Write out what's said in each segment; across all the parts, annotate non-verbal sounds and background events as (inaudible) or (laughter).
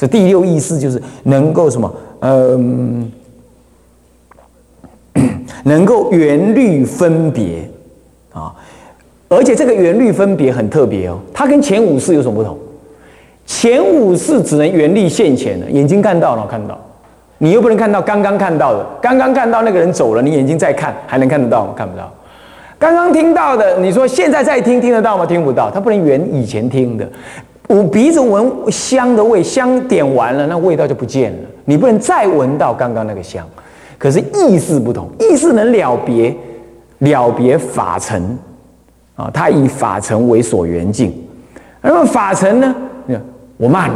这第六意识就是能够什么？嗯，(coughs) 能够圆律分别啊，而且这个圆律分别很特别哦，它跟前五世有什么不同？前五世只能圆律现前的，眼睛看到了看到，你又不能看到刚刚看到的，刚刚看到那个人走了，你眼睛再看还能看得到吗？看不到。刚刚听到的，你说现在再听听得到吗？听不到，它不能圆以前听的。我鼻子闻香的味，香点完了，那味道就不见了。你不能再闻到刚刚那个香。可是意识不同，意识能了别，了别法尘啊，他以法尘为所缘境。那么法尘呢？我骂你，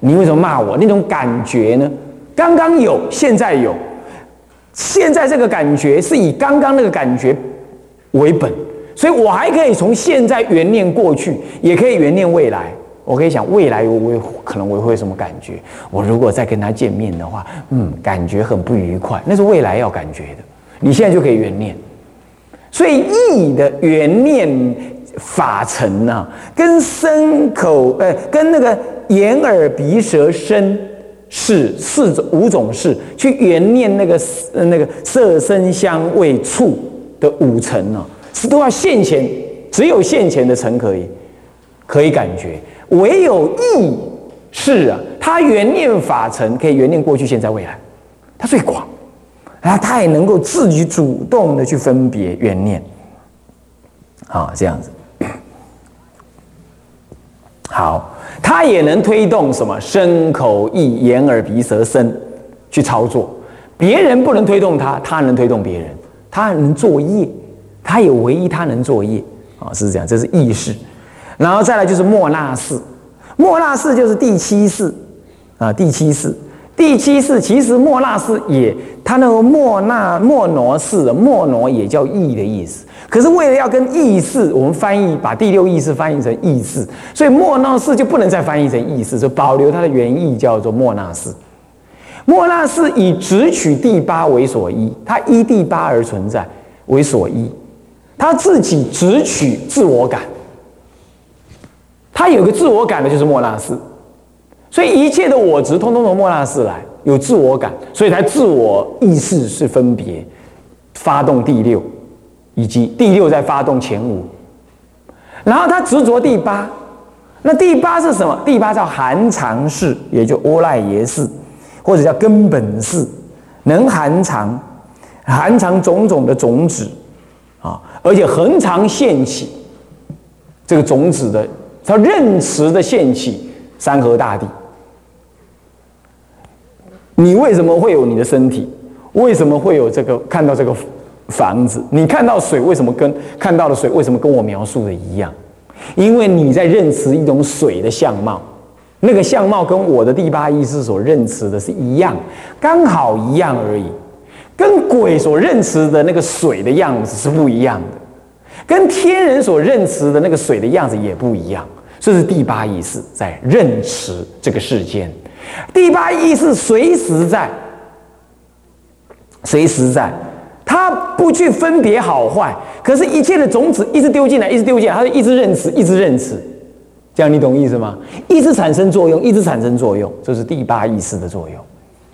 你为什么骂我？那种感觉呢？刚刚有，现在有。现在这个感觉是以刚刚那个感觉为本，所以我还可以从现在原念过去，也可以原念未来。我可以想未来我会可能我会什么感觉？我如果再跟他见面的话，嗯，感觉很不愉快，那是未来要感觉的。你现在就可以原念，所以意的原念法尘呢，跟身口呃，跟那个眼耳鼻舌身。是四种五种事，去原念那个那个色声香味触的五层呢，是都要现前，只有现前的层可以可以感觉，唯有意是啊，他圆念法尘可以圆念过去、现在、未来，他最广，啊，他也能够自己主动的去分别圆念，好，这样子，好。他也能推动什么身口意眼耳鼻舌身去操作，别人不能推动他，他能推动别人，它能作业，它也唯一它能作业啊，是这样，这是意识，然后再来就是莫那识，莫那识就是第七识啊，第七识。第七世其实莫那识也，他那个莫那莫挪式的莫挪也叫意的意思。可是为了要跟意识，我们翻译把第六意识翻译成意识，所以莫那识就不能再翻译成意识，就保留它的原意叫做莫那识。莫那识以直取第八为所依，它依第八而存在为所依，他自己只取自我感，他有个自我感的就是莫那斯。所以一切的我执，通通从莫那斯来，有自我感，所以才自我意识是分别，发动第六，以及第六在发动前五，然后他执着第八，那第八是什么？第八叫含藏式，也就阿赖耶式，或者叫根本式，能含藏，含藏种种的种子，啊，而且恒常现起，这个种子的，它任持的现起山河大地。你为什么会有你的身体？为什么会有这个看到这个房子？你看到水为什么跟看到的水为什么跟我描述的一样？因为你在认识一种水的相貌，那个相貌跟我的第八意识所认识的是一样，刚好一样而已。跟鬼所认识的那个水的样子是不一样的，跟天人所认识的那个水的样子也不一样。这是第八意识在认识这个世间。第八意识随时在，随时在，他不去分别好坏，可是，一切的种子一直丢进来，一直丢进来，他一直认识，一直认识，这样你懂意思吗？一直产生作用，一直产生作用，这是第八意识的作用，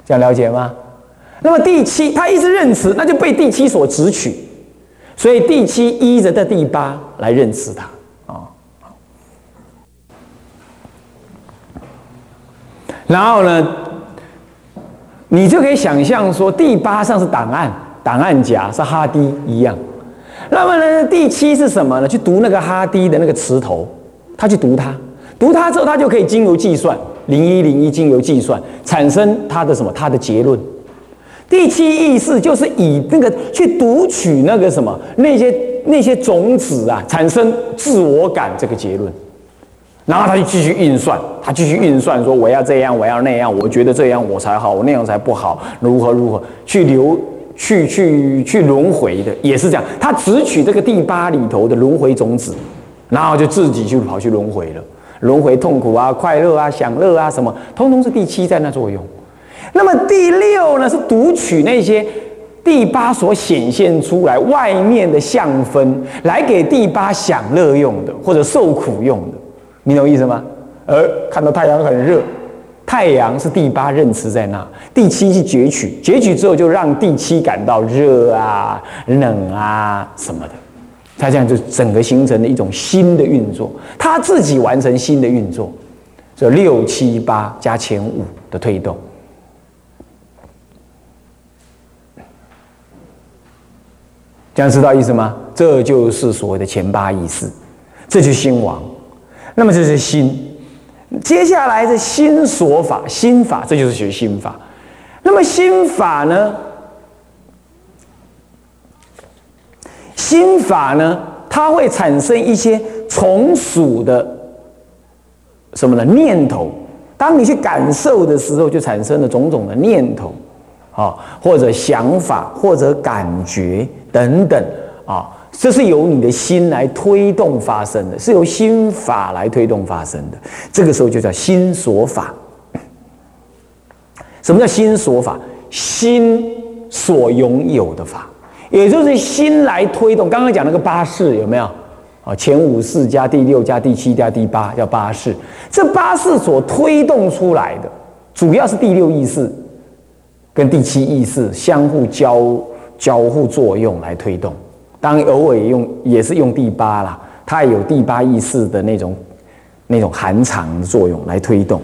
这样了解吗？那么第七，他一直认识，那就被第七所直取，所以第七依着的第八来认识它。然后呢，你就可以想象说，第八上是档案，档案夹是哈迪一样。那么呢，第七是什么呢？去读那个哈迪的那个词头，他去读它，读它之后，他就可以经由计算零一零一，经由计算产生他的什么？他的结论。第七意识就是以那个去读取那个什么那些那些种子啊，产生自我感这个结论。然后他就继续运算，他继续运算，说我要这样，我要那样，我觉得这样我才好，我那样才不好，如何如何去流去去去轮回的，也是这样。他只取这个第八里头的轮回种子，然后就自己就跑去轮回了，轮回痛苦啊、快乐啊、享乐啊什么，通通是第七在那作用。那么第六呢，是读取那些第八所显现出来外面的相分，来给第八享乐用的，或者受苦用的。你懂意思吗？而看到太阳很热，太阳是第八任持在那，第七是攫取，攫取之后就让第七感到热啊、冷啊什么的，它这样就整个形成了一种新的运作，它自己完成新的运作，这六七八加前五的推动。这样知道意思吗？这就是所谓的前八意识，这就是心王。那么这是心，接下来的心所法，心法，这就是学心法。那么心法呢？心法呢？它会产生一些从属的什么呢？念头。当你去感受的时候，就产生了种种的念头。啊，或者想法，或者感觉等等啊，这是由你的心来推动发生的，是由心法来推动发生的。这个时候就叫心所法。什么叫心所法？心所拥有的法，也就是心来推动。刚刚讲那个八式有没有？啊，前五式加第六加第七加第八叫八式。这八式所推动出来的，主要是第六意识。跟第七意识相互交交互作用来推动，当然偶尔用也是用第八啦，它也有第八意识的那种那种含藏的作用来推动。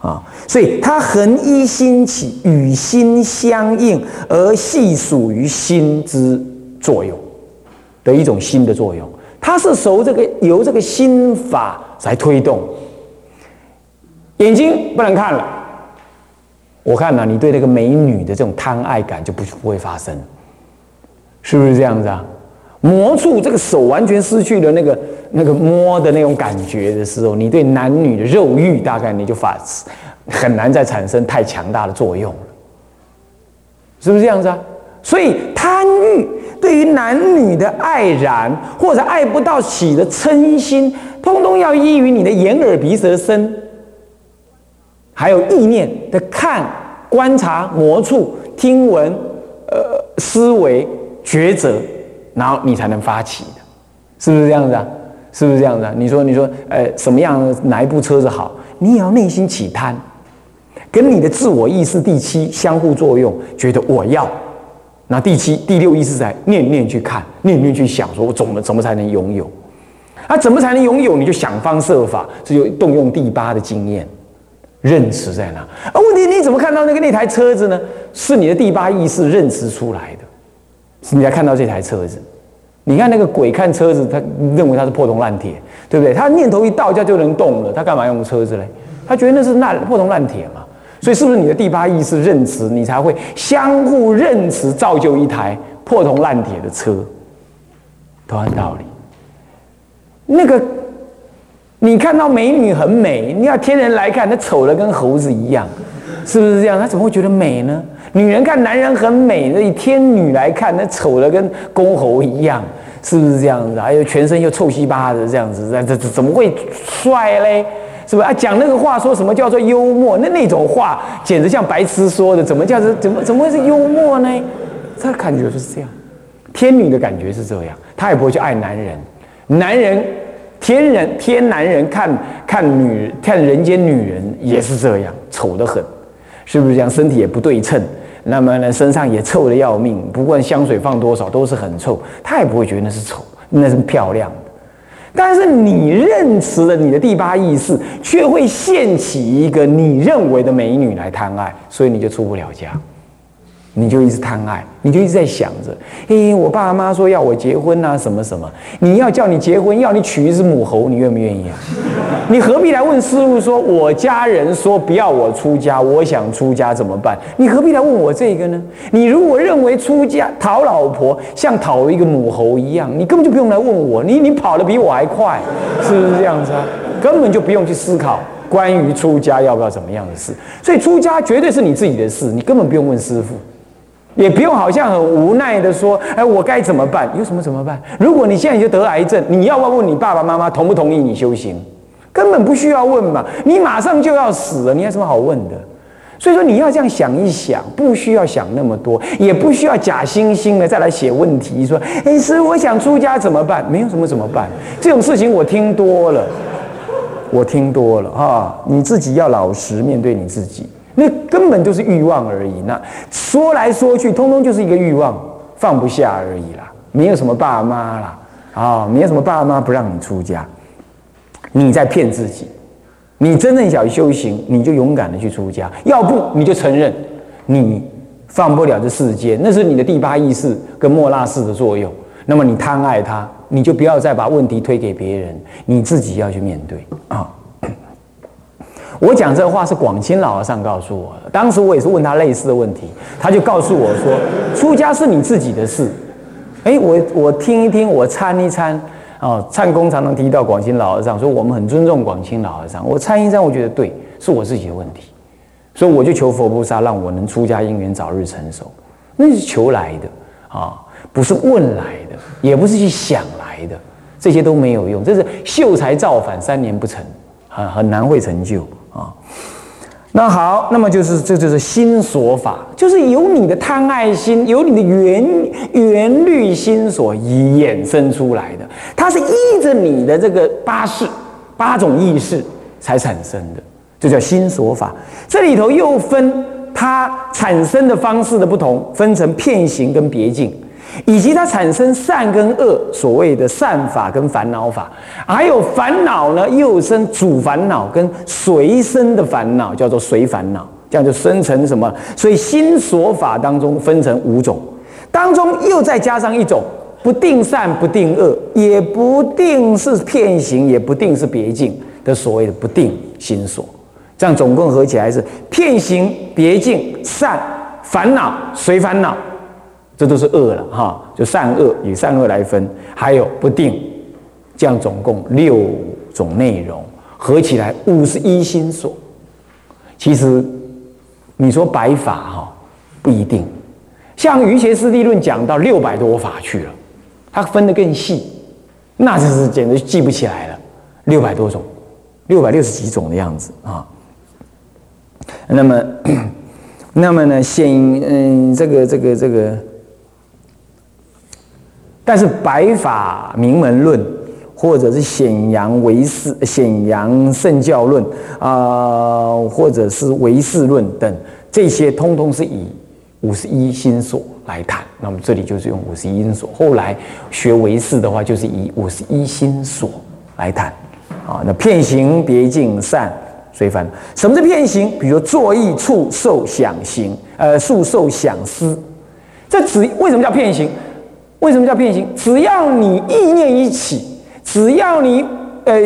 啊，所以它横一心起，与心相应，而系属于心之作用的一种心的作用，它是受这个由这个心法来推动，眼睛不能看了。我看呐，你对那个美女的这种贪爱感就不不会发生，是不是这样子啊？魔术这个手完全失去了那个那个摸的那种感觉的时候，你对男女的肉欲大概你就发很难再产生太强大的作用了，是不是这样子啊？所以贪欲对于男女的爱然或者爱不到起的嗔心，通通要依于你的眼耳鼻舌身。还有意念的看、观察、磨触、听闻、呃思维、抉择，然后你才能发起的，是不是这样子啊？是不是这样子啊？你说，你说，呃，什么样哪一部车子好？你也要内心起贪，跟你的自我意识第七相互作用，觉得我要，那第七、第六意识在念念去看，念念去想，说我怎么怎么才能拥有？啊，怎么才能拥有？你就想方设法，这就动用第八的经验。认识在哪？啊，问题你怎么看到那个那台车子呢？是你的第八意识认识出来的，你才看到这台车子。你看那个鬼看车子，他认为它是破铜烂铁，对不对？他念头一到，家就能动了，他干嘛用车子嘞？他觉得那是烂破铜烂铁嘛。所以是不是你的第八意识认识，你才会相互认识，造就一台破铜烂铁的车？同样道理，那个。你看到美女很美，你要天人来看，那丑的跟猴子一样，是不是这样？他怎么会觉得美呢？女人看男人很美，那以天女来看，那丑的跟公猴一样，是不是这样子？还有全身又臭稀巴的这样子，这这怎么会帅嘞？是不是啊？讲那个话说什么叫做幽默？那那种话简直像白痴说的，怎么叫做怎么怎么会是幽默呢？他感觉就是这样，天女的感觉是这样，她也不会去爱男人，男人。天人天男人看看女看人间女人也是这样丑得很，是不是这样？身体也不对称，那么呢身上也臭的要命，不管香水放多少都是很臭，他也不会觉得那是丑，那是漂亮的。但是你认识了你的第八意识，却会现起一个你认为的美女来贪爱，所以你就出不了家。你就一直贪爱，你就一直在想着，诶，我爸妈说要我结婚啊，什么什么？你要叫你结婚，要你娶一只母猴，你愿不愿意啊？你何必来问师傅说，我家人说不要我出家，我想出家怎么办？你何必来问我这个呢？你如果认为出家讨老婆像讨一个母猴一样，你根本就不用来问我，你你跑得比我还快，是不是这样子啊？根本就不用去思考关于出家要不要怎么样的事。所以出家绝对是你自己的事，你根本不用问师傅。也不用好像很无奈的说，哎，我该怎么办？有什么怎么办？如果你现在就得癌症，你要不要问你爸爸妈妈同不同意你修行？根本不需要问嘛，你马上就要死了，你有什么好问的？所以说你要这样想一想，不需要想那么多，也不需要假惺惺的再来写问题，说，哎，师，我想出家怎么办？没有什么怎么办，这种事情我听多了。我听多了哈，你自己要老实面对你自己，那根本就是欲望而已。那说来说去，通通就是一个欲望，放不下而已啦。没有什么爸妈啦，啊，没有什么爸妈不让你出家，你在骗自己。你真正想修行，你就勇敢的去出家；要不你就承认你放不了这世间，那是你的第八意识跟莫那识的作用。那么你贪爱他，你就不要再把问题推给别人，你自己要去面对啊。我讲这话是广清老和尚告诉我的，当时我也是问他类似的问题，他就告诉我说：出家是你自己的事。哎，我我听一听，我参一参。哦，唱功常常提到广清老和尚，说我们很尊重广清老和尚。我参一参，我觉得对，是我自己的问题，所以我就求佛菩萨，让我能出家因缘早日成熟。那是求来的啊，不是问来的，也不是去想来的，这些都没有用。这是秀才造反三年不成，很很难会成就啊。那好，那么就是这就是心所法，就是由你的贪爱心，由你的缘缘虑心所衍生出来的，它是依着你的这个八事、八种意识才产生的，这叫心所法。这里头又分它产生的方式的不同，分成片形跟别境。以及它产生善跟恶，所谓的善法跟烦恼法，还有烦恼呢，又生主烦恼跟随生的烦恼，叫做随烦恼，这样就生成什么？所以心所法当中分成五种，当中又再加上一种不定善不定恶，也不定是片行，也不定是别境的所谓的不定心所，这样总共合起来是片行、别境、善、烦恼、随烦恼。这都是恶了哈，就善恶以善恶来分，还有不定，这样总共六种内容，合起来五十一心所。其实你说白法哈不一定，像瑜伽师地论讲到六百多法去了，它分得更细，那就是简直记不起来了，六百多种，六百六十几种的样子啊。那么，(coughs) 那么呢，先嗯这个这个这个。但是《白法名门论》或者是《显阳唯识》《显阳圣教论》啊，或者是《唯识论》等这些，通通是以五十一心所来谈。那么这里就是用五十一心所。后来学唯识的话，就是以五十一心所来谈。啊，那片行、别境、善、随凡。什么是片行？比如作意、触、受、想、行，呃，触、受、想、思。这只为什么叫片行？为什么叫变形？只要你意念一起，只要你呃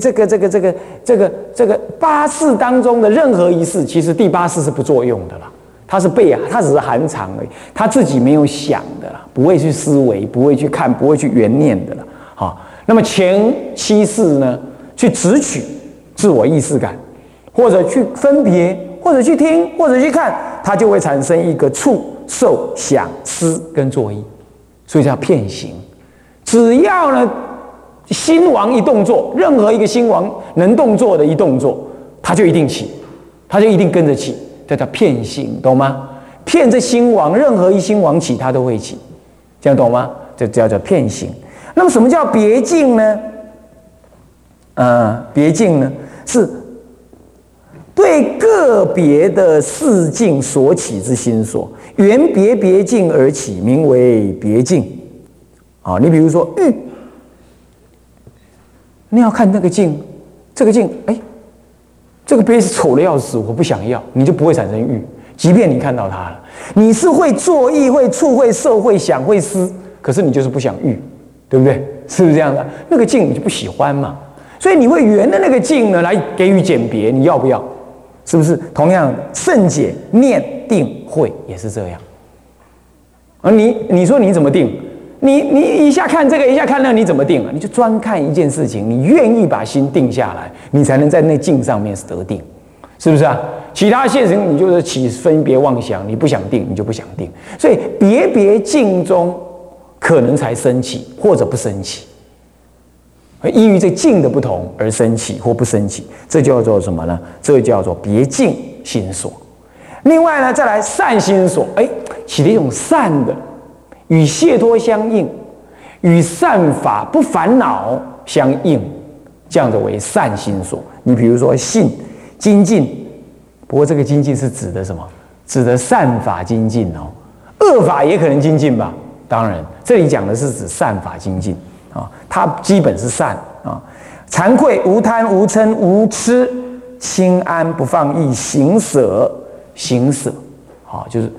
这个这个这个这个这个八识当中的任何一事，其实第八识是不作用的啦，它是背啊，它只是含藏而已，它自己没有想的啦，不会去思维，不会去看，不会去缘念的了。好，那么前七世呢，去直取自我意识感，或者去分别，或者去听，或者去看，它就会产生一个触、受、想、思跟作意。所以叫片行，只要呢心王一动作，任何一个心王能动作的一动作，它就一定起，它就一定跟着起，这叫片行，懂吗？骗这心王，任何一心王起，它都会起，这样懂吗？这叫叫片行。那么什么叫别境呢？呃，别境呢是对个别的事境所起之心所。缘别别境而起，名为别境。啊，你比如说玉，你要看那个境，这个境，哎，这个杯子丑的要死，我不想要，你就不会产生欲。即便你看到它了，你是会作意、会触、会受、会想、会思，可是你就是不想欲，对不对？是不是这样的？那个境你就不喜欢嘛，所以你会缘的那个境呢，来给予鉴别，你要不要？是不是同样圣解念定慧也是这样？而你你说你怎么定？你你一下看这个，一下看那，你怎么定啊？你就专看一件事情，你愿意把心定下来，你才能在那境上面得定，是不是啊？其他现实你就是起分别妄想，你不想定，你就不想定。所以别别境中可能才升起，或者不升起。依于这境的不同而升起或不升起，这叫做什么呢？这叫做别境心所。另外呢，再来善心所，哎，起了一种善的，与解脱相应，与善法不烦恼相应这样的为善心所。你比如说信精进，不过这个精进是指的什么？指的善法精进哦，恶法也可能精进吧？当然，这里讲的是指善法精进啊，它基本是善啊。惭愧无贪无嗔无痴，清安不放逸，行舍行舍，啊，就是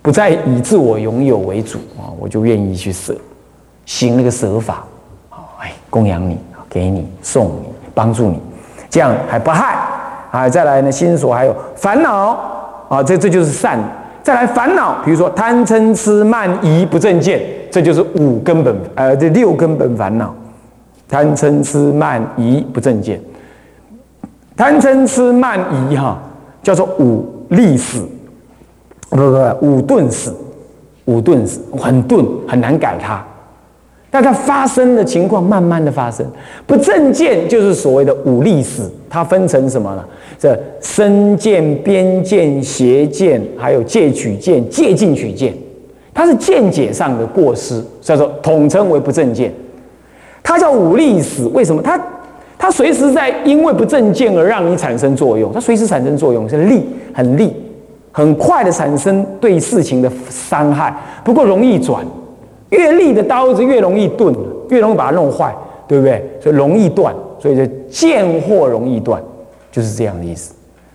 不再以自我拥有为主啊，我就愿意去舍，行那个舍法，啊，哎，供养你，给你，送你，帮助你，这样还不害啊。再来呢，心所还有烦恼啊，这这就是善。再来烦恼，比如说贪嗔痴慢疑不正见，这就是五根本，呃，这六根本烦恼。贪嗔痴慢疑不正见，贪嗔痴慢疑哈，叫做五利死，不不不，五钝死，五钝死，很钝，很难改它。但它发生的情况慢慢的发生，不正见就是所谓的五力死，它分成什么呢？这身见、边见、邪见，还有戒取见、戒禁取见，它是见解上的过失，叫做统称为不正见。它叫五力死，为什么？它它随时在因为不正见而让你产生作用，它随时产生作用是力，很力，很快的产生对事情的伤害。不过容易转，越利的刀子越容易钝，越容易把它弄坏，对不对？所以容易断，所以就见货容易断，就是这样的意思。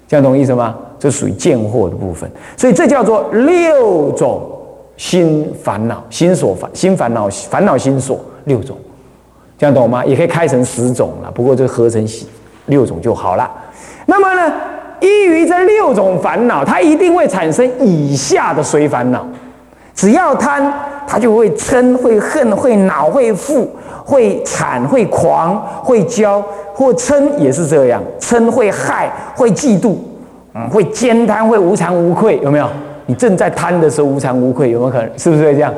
这样懂意思吗？这属于见货的部分，所以这叫做六种心烦恼、心所烦、心烦恼、烦恼心所六种。这样懂吗？也可以开成十种了，不过就合成六种就好了。那么呢，依于这六种烦恼，它一定会产生以下的随烦恼。只要贪，他就会嗔、会恨、会恼、会富、会惨、会狂、会骄，或嗔也是这样，嗔会害、会嫉妒，嗯，会兼贪、会无常无愧，有没有？你正在贪的时候无常无愧，有没有可能？是不是这样？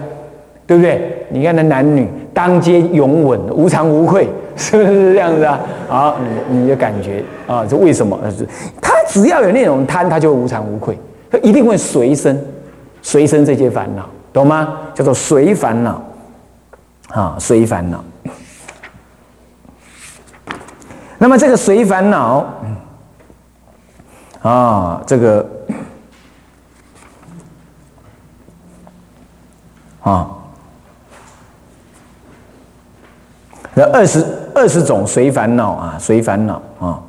对不对？你看那男女当街拥吻，无常无愧，(laughs) 是不是这样子啊？好，你你的感觉啊，这为什么？是他只要有那种贪，他就无常无愧，他一定会随身随身这些烦恼，懂吗？叫做随烦恼啊，随烦恼。那么这个随烦恼啊，这个啊。那二十二十种随烦恼啊，随烦恼啊。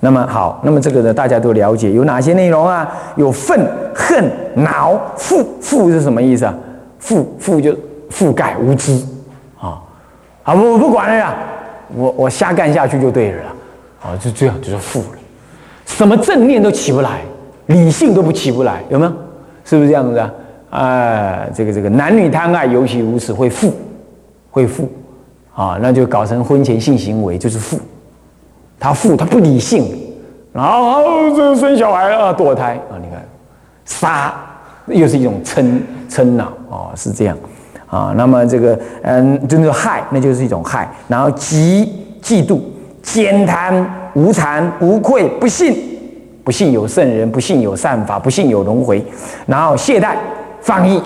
那么好，那么这个呢，大家都了解有哪些内容啊？有愤、恨、恼、覆。覆是什么意思啊？覆覆就覆盖无知啊。啊，我不管了呀，我我瞎干下去就对了啊，就这样就是覆了。什么正念都起不来，理性都不起不来，有没有？是不是这样子啊？哎，这个这个男女贪爱尤其如此，会覆，会覆。啊，那就搞成婚前性行为，就是负，他负，他不理性，然后这生小孩啊，堕胎啊，你看，杀又是一种嗔嗔恼啊，是这样啊。那么这个嗯，就是害，那就是一种害。然后嫉嫉妒、奸贪、无惭无愧、不信，不信有圣人，不信有善法，不信有轮回。然后懈怠放逸，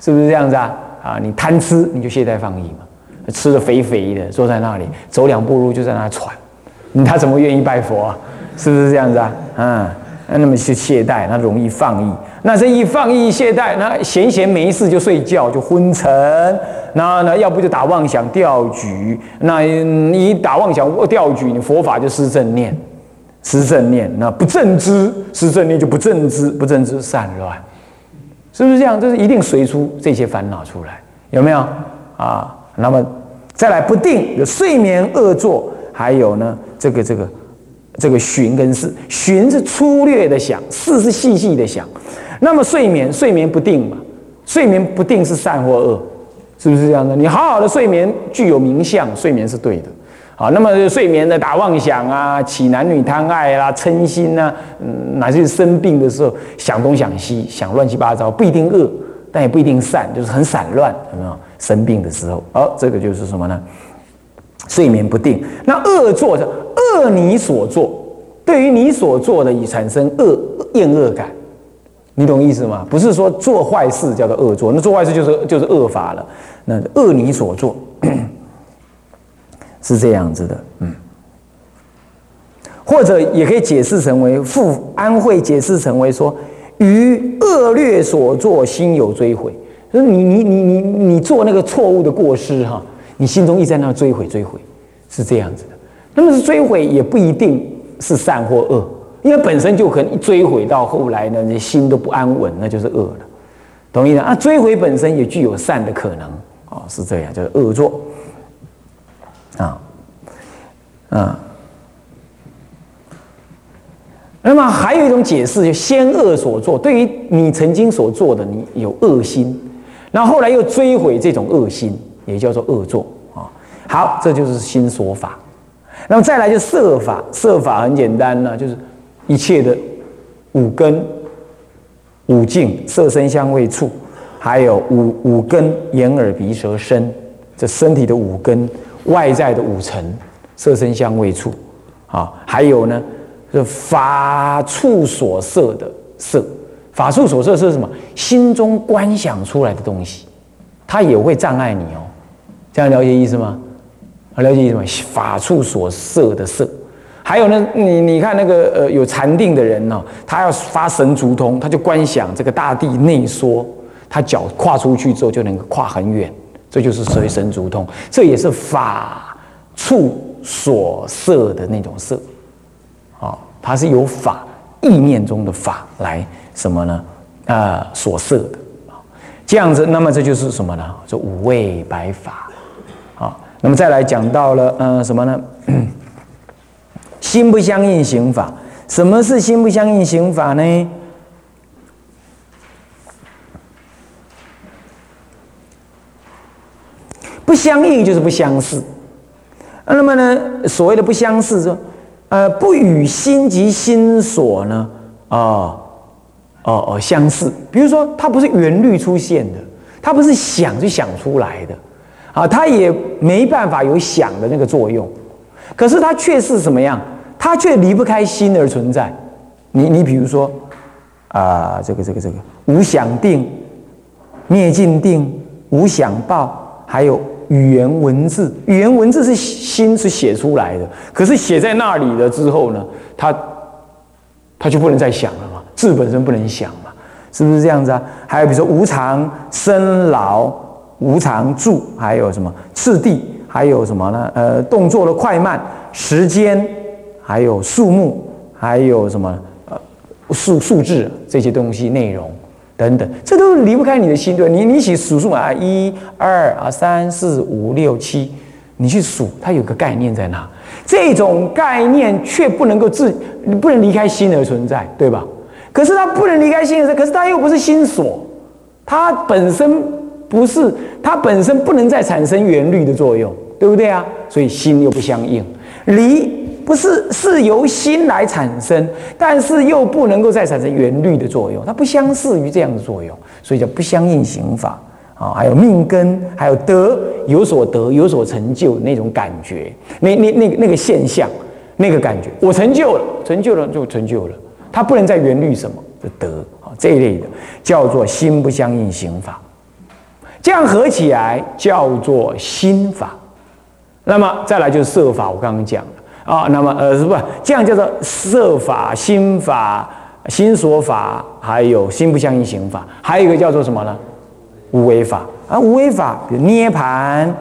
是不是这样子啊？啊，你贪吃，你就懈怠放逸嘛。吃的肥肥的，坐在那里，走两步路就在那喘，他怎么愿意拜佛啊？是不是这样子啊？嗯，那么去懈怠，那容易放逸。那这一放逸懈怠，那闲闲没事就睡觉，就昏沉。那那要不就打妄想钓举。那你打妄想钓举，你佛法就失正念，失正念。那不正知，失正念就不正知，不正知散乱，是不是这样？这是一定随出这些烦恼出来，有没有啊？那么再来不定有睡眠恶作，还有呢这个这个这个寻跟视，寻是粗略的想，视是细细的想。那么睡眠睡眠不定嘛，睡眠不定是善或恶，是不是这样的？你好好的睡眠具有名相，睡眠是对的。好，那么睡眠的打妄想啊，起男女贪爱啦，嗔心呐，嗯，乃至生病的时候想东想西，想乱七八糟，不一定恶，但也不一定善，就是很散乱，有没有？生病的时候，哦，这个就是什么呢？睡眠不定。那恶作是恶你所做，对于你所做的已产生恶厌恶感，你懂意思吗？不是说做坏事叫做恶作，那做坏事就是就是恶法了。那恶你所做 (coughs) 是这样子的，嗯。或者也可以解释成为复安慧解释成为说，于恶劣所作，心有追悔。就是你你你你你做那个错误的过失哈，你心中一直在那追悔追悔，是这样子的。那么是追悔也不一定是善或恶，因为本身就可能一追悔到后来呢，你心都不安稳，那就是恶了。同意的啊，追悔本身也具有善的可能哦，是这样，就是恶作啊啊。那么还有一种解释，就先恶所作，对于你曾经所做的，你有恶心，然后后来又追悔这种恶心，也叫做恶作啊。好，这就是新说法。那么再来就色法，色法很简单呢，就是一切的五根、五境、色身香味触，还有五五根眼耳鼻舌身，这身体的五根，外在的五尘，色身香味触，啊，还有呢。是法处所摄的色，法处所摄是什么？心中观想出来的东西，它也会障碍你哦。这样了解意思吗？了解意思吗？法处所摄的色，还有呢，你你看那个呃有禅定的人呢，他要发神足通，他就观想这个大地内缩，他脚跨出去之后就能够跨很远，这就是所谓神足通，这也是法处所摄的那种色。它是由法意念中的法来什么呢？啊，所设的啊，这样子，那么这就是什么呢？这五味白法。那么再来讲到了，嗯，什么呢？心不相应行法。什么是心不相应行法呢？不相应就是不相似。那么呢，所谓的不相似说。呃，不与心及心所呢，啊，哦哦相似。比如说，它不是原律出现的，它不是想就想出来的，啊，它也没办法有想的那个作用。可是它却是什么样？它却离不开心而存在。你你比如说，啊，这个这个这个无想定、灭尽定、无想报，还有。语言文字，语言文字是心是写出来的，可是写在那里了之后呢，它，它就不能再想了嘛，字本身不能想嘛，是不是这样子啊？还有比如说无常生老，无常住，还有什么次第，还有什么呢？呃，动作的快慢，时间，还有数目，还有什么呃数数字这些东西内容。等等，这都离不开你的心，对你你起数数啊，一、二啊，三、四、五、六、七，你去数，它有个概念在哪，这种概念却不能够自，不能离开心而存在，对吧？可是它不能离开心而，可是它又不是心所，它本身不是，它本身不能再产生原律的作用，对不对啊？所以心又不相应，离。不是是由心来产生，但是又不能够再产生原律的作用，它不相似于这样的作用，所以叫不相应行法啊。还有命根，还有得有所得有所成就那种感觉，那那那个那个现象，那个感觉，我成就了，成就了就成就了，它不能再原律什么的得啊这一类的叫做心不相应行法，这样合起来叫做心法。那么再来就是色法，我刚刚讲了。啊，那么呃，是不这样叫做色法、心法、心所法，还有心不相应行法，还有一个叫做什么呢？无为法啊，无为法，比如涅盘、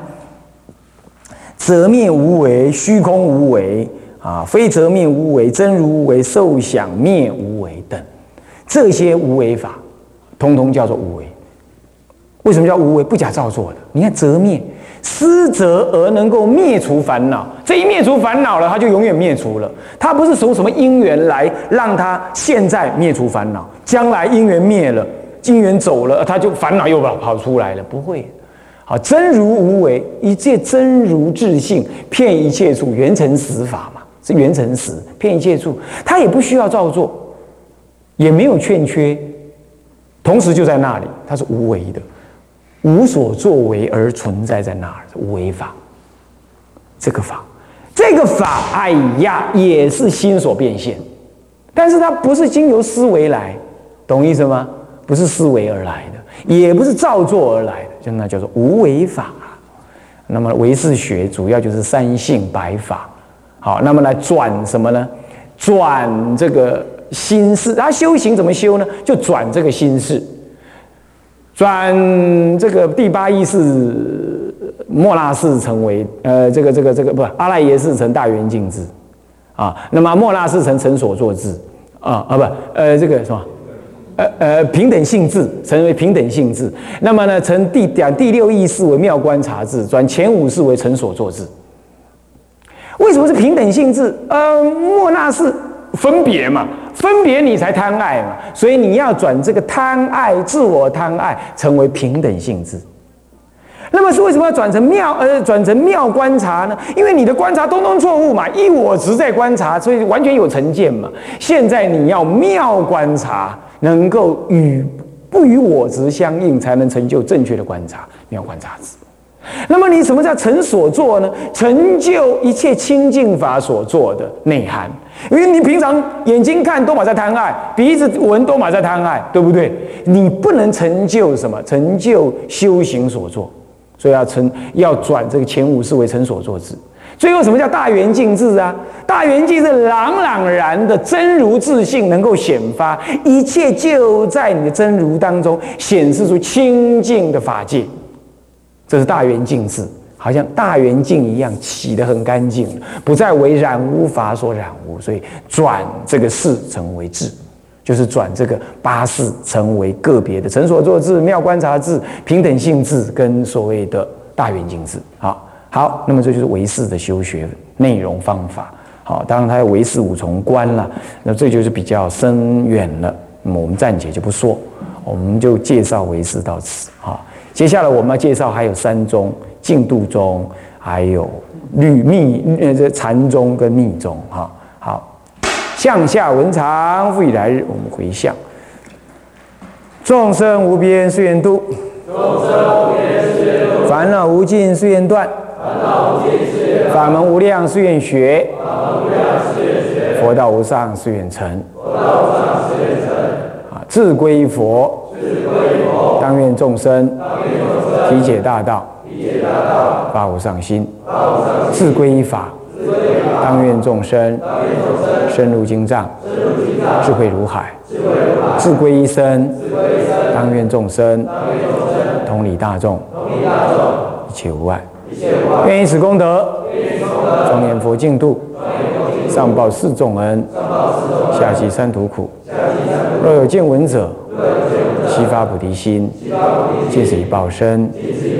则灭无为、虚空无为啊，非则灭无为、真如无为、受想灭无为等，这些无为法，通通叫做无为。为什么叫无为？不假造作的。你看则灭。失则而能够灭除烦恼，这一灭除烦恼了，他就永远灭除了。他不是从什么因缘来让他现在灭除烦恼，将来因缘灭了，因缘走了，他就烦恼又跑跑出来了。不会，好真如无为，一切真如自性，骗一切处，圆成实法嘛，是圆成实，骗一切处，他也不需要造作，也没有欠缺，同时就在那里，他是无为的。无所作为而存在在那儿，无为法。这个法，这个法，哎呀，也是心所变现，但是它不是经由思维来，懂意思吗？不是思维而来的，也不是造作而来的，就那叫做无为法。那么唯识学主要就是三性白法，好，那么来转什么呢？转这个心事。他修行怎么修呢？就转这个心事，转这个第八意识莫那识成为呃这个这个这个不阿赖耶识成大圆镜智啊，那么莫那识成成所作智啊啊不呃这个什么？呃呃，平等性质成为平等性质，那么呢，成第讲第六意识为妙观察智，转前五识为成所作智。为什么是平等性质？呃，莫那是分别嘛，分别你才贪爱嘛，所以你要转这个贪爱、自我贪爱成为平等性质。那么是为什么要转成妙呃转成妙观察呢？因为你的观察通通错误嘛，一我执在观察，所以完全有成见嘛。现在你要妙观察。能够与不与我执相应，才能成就正确的观察，妙观察智。那么你什么叫成所作呢？成就一切清净法所做的内涵。因为你平常眼睛看都马在贪爱，鼻子闻都马在贪爱，对不对？你不能成就什么？成就修行所作，所以要成要转这个前五世为成所作智。最后，什么叫大圆镜智啊？大圆镜是朗朗然的真如自信能够显发，一切就在你的真如当中显示出清净的法界，这是大圆镜智，好像大圆镜一样洗得很干净，不再为染污法所染污，所以转这个事成为智，就是转这个八事成为个别的成所作智、妙观察智、平等性智跟所谓的大圆镜智，好。好，那么这就是唯识的修学内容方法。好，当然它有唯识五重观了，那这就是比较深远了。那么我们暂且就不说，我们就介绍唯识到此。好，接下来我们要介绍还有三宗：净度宗，还有律密呃这禅宗跟密宗。哈，好，向下文长，复以来日，我们回向。众生无边誓愿度，众生无边誓愿度，烦恼无尽誓愿断。烦恼无尽誓愿法门无量誓愿学，法门无量誓愿学。佛道无上誓愿成。佛道无上誓愿成。啊，自归佛，当愿众生体解大道，发无上心；自归依法，当愿众生深入经藏，智慧如海；自归一生，当愿众生同理大众，一切无碍。愿以此功德，庄严佛净土，上报四重恩，下济三途苦。若有见闻者，悉发菩提心，尽此一报身，